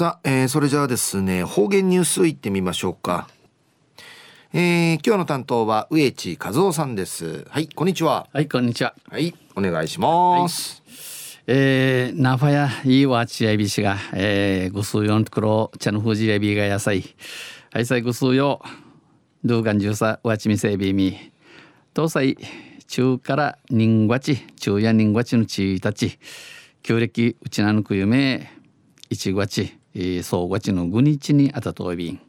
さあ、えー、それじゃあですね方言ニュースいってみましょうか。えー、今日の担当は植地和夫さんです。はいこんにちは。はいこんにちは。はいお願いします、はい、えー、ナファやいいわちやびしが、えー、ぐすうよんところ茶のふじやびが野菜。はいさいぐすうよ。ドゥーガンジューサわちみせびみ。東西中から人がち中や人がちのちたち。旧暦うちなぬく夢一月総月の5日にあたとびん。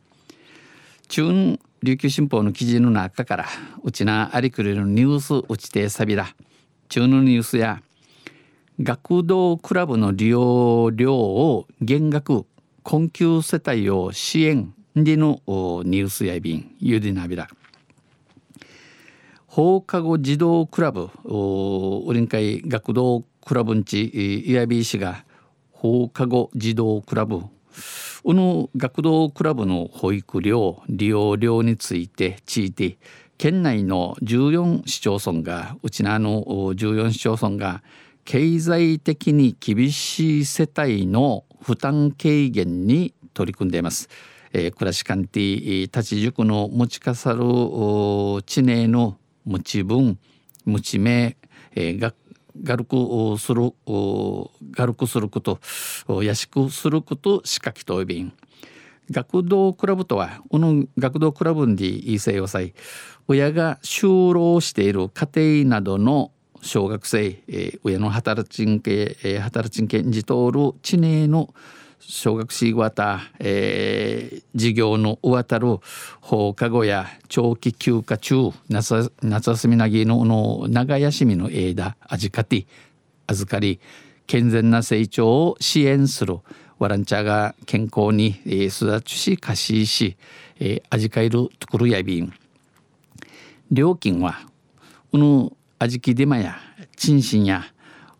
中琉球新報の記事の中からうちなありくれるニュースうちてさびら中のニュースや学童クラブの利用料を減額困窮世帯を支援でのニュースやびんゆでなびら放課後児童クラブおりんかい学童クラブんちいやびしが放課後児童クラブこの学童クラブの保育料利用料について聞いて県内の14市町村がうちのあの14市町村が経済的に厳しい世帯の負担軽減に取り組んでいます。えー、暮らしカンティ立ち塾の持ちかさる地名の持ち分持ち名、えー、学軽くする軽くすること安くすること仕掛けとびん。学童クラブとはこの学童クラブにいいせよさい。親が就労している家庭などの小学生、えー、親の働きんけ、えー、働きんけんじとる知念の小学生型、えー、事業の上たる放課後や長期休暇中夏夏休みなぎのの長休みの間預かて預かり健全な成長を支援する。ワランチャーが健康に、えー、育ちし貸しし、えー、預かえるところやびん。料金はうぬ味気デマや賃賃や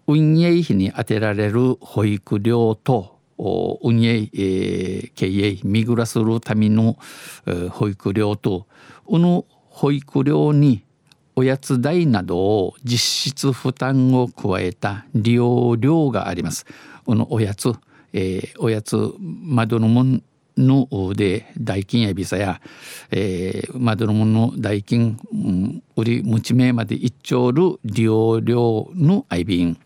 運営費に充てられる保育料と運営、えー、経営見暮らするための、え、保育料とこの保育料におやつ代などを実質負担を加えた利用料があります。このおやつ、えー、おやつ窓のもんので代金やビザや、えー、窓のもの代金、うん、売り持ち名まで一丁る利用料の相便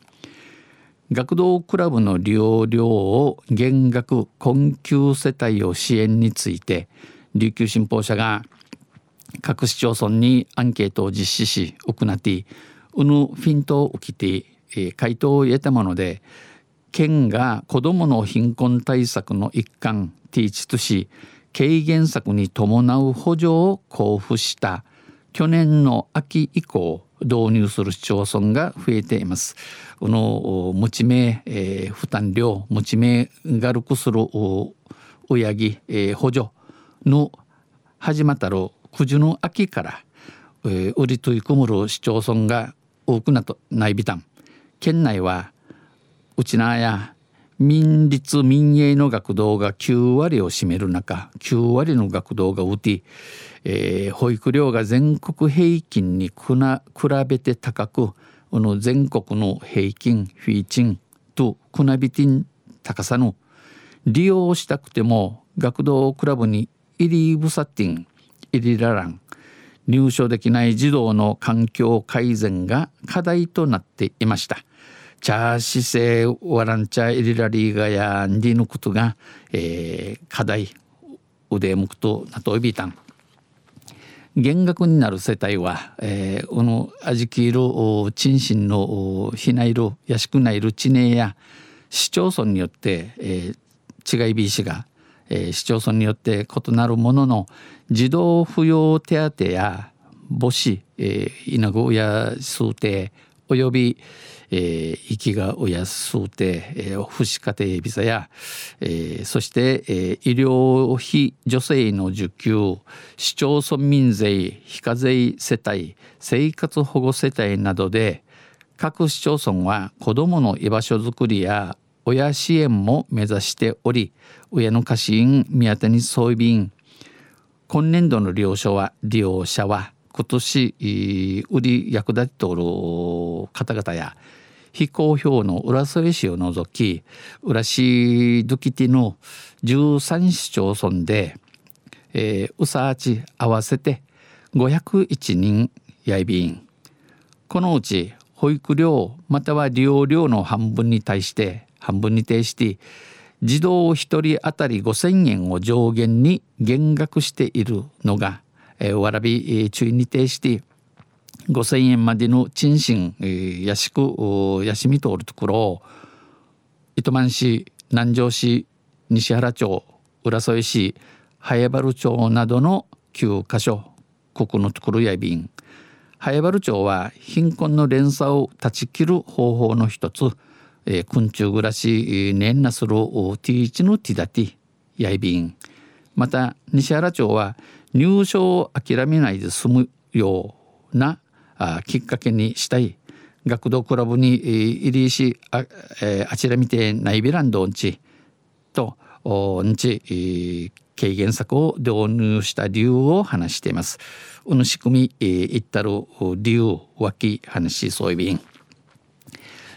学童クラブの利用料を減額困窮世帯を支援について琉球新報社が各市町村にアンケートを実施し行ってうぬフィントを受けて回答を得たもので県が子どもの貧困対策の一環ティーチとし軽減策に伴う補助を交付した。去年の秋以降導入する市町村が増えています。この持ち名、えー、負担量持ち名軽くする親木、えー、補助の始まったろ九十の秋から、えー、売り取り組むる市町村が多くなとないびたん県内はうちなや民立民営の学童が9割を占める中9割の学童がうて、えー、保育料が全国平均に比べて高くこの全国の平均フィーチンとくなびてん高さの利用したくても学童クラブに入りぶさってん入りららん入所できない児童の環境改善が課題となっていました。チャー姿勢ワランチャーイリラリーガやンディヌクトが、えー、課題腕向くとなといびたん。減額になる世帯は、えー、このあじきいる賃賃のひないるやしくないる地名や市町村によって、えー、違いびいしが、えー、市町村によって異なるものの児童扶養手当や母子、えー、稲子や数定および、えー、息が親数定、えー、福祉家庭ビザや、えー、そして、えー、医療費助成の受給市町村民税非課税世帯生活保護世帯などで各市町村は子どもの居場所づくりや親支援も目指しており親の家臣宮谷総便今年度の利用者は利用者は今年売り役立っておる方々や非公表の浦添市を除き浦市ドキティの13市町村で、えー、うさあち合わせて501人やいびん。このうち保育料または利用料の半分に対して半分に対し児童1人当たり5,000円を上限に減額しているのが、わらび注意に対して5,000円までの賃賃、え、やしくやしみ通るところ糸満市南城市西原町浦添市早原町などの9カ所ここのところやびん。早原町は貧困の連鎖を断ち切る方法の一つ、えー、昆虫暮らし年なするティーチのティダティやいびん。また西原町は入所を諦めないで済むようなきっかけにしたい学童クラブに入りしあ,、え、あちら見てないビランドんちとおんち軽減策を導入した理由を話しています。うぬ仕組み、えー、いったる理由脇話そういびん。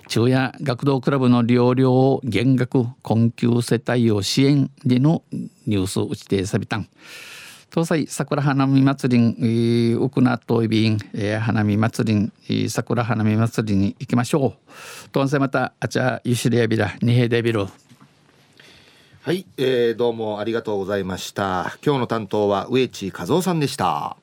昼夜学童クラブの利用料を減額困窮世帯を支援でのニュースを打ちてさびたん。東西桜花見祭りん、えー、奥名といびん、えー、花見祭りん、えー、桜花見祭りに行きましょう。とんせまたあちゃゆしりやびらにへでびる。はい、えー、どうもありがとうございました今日の担当は植地和夫さんでした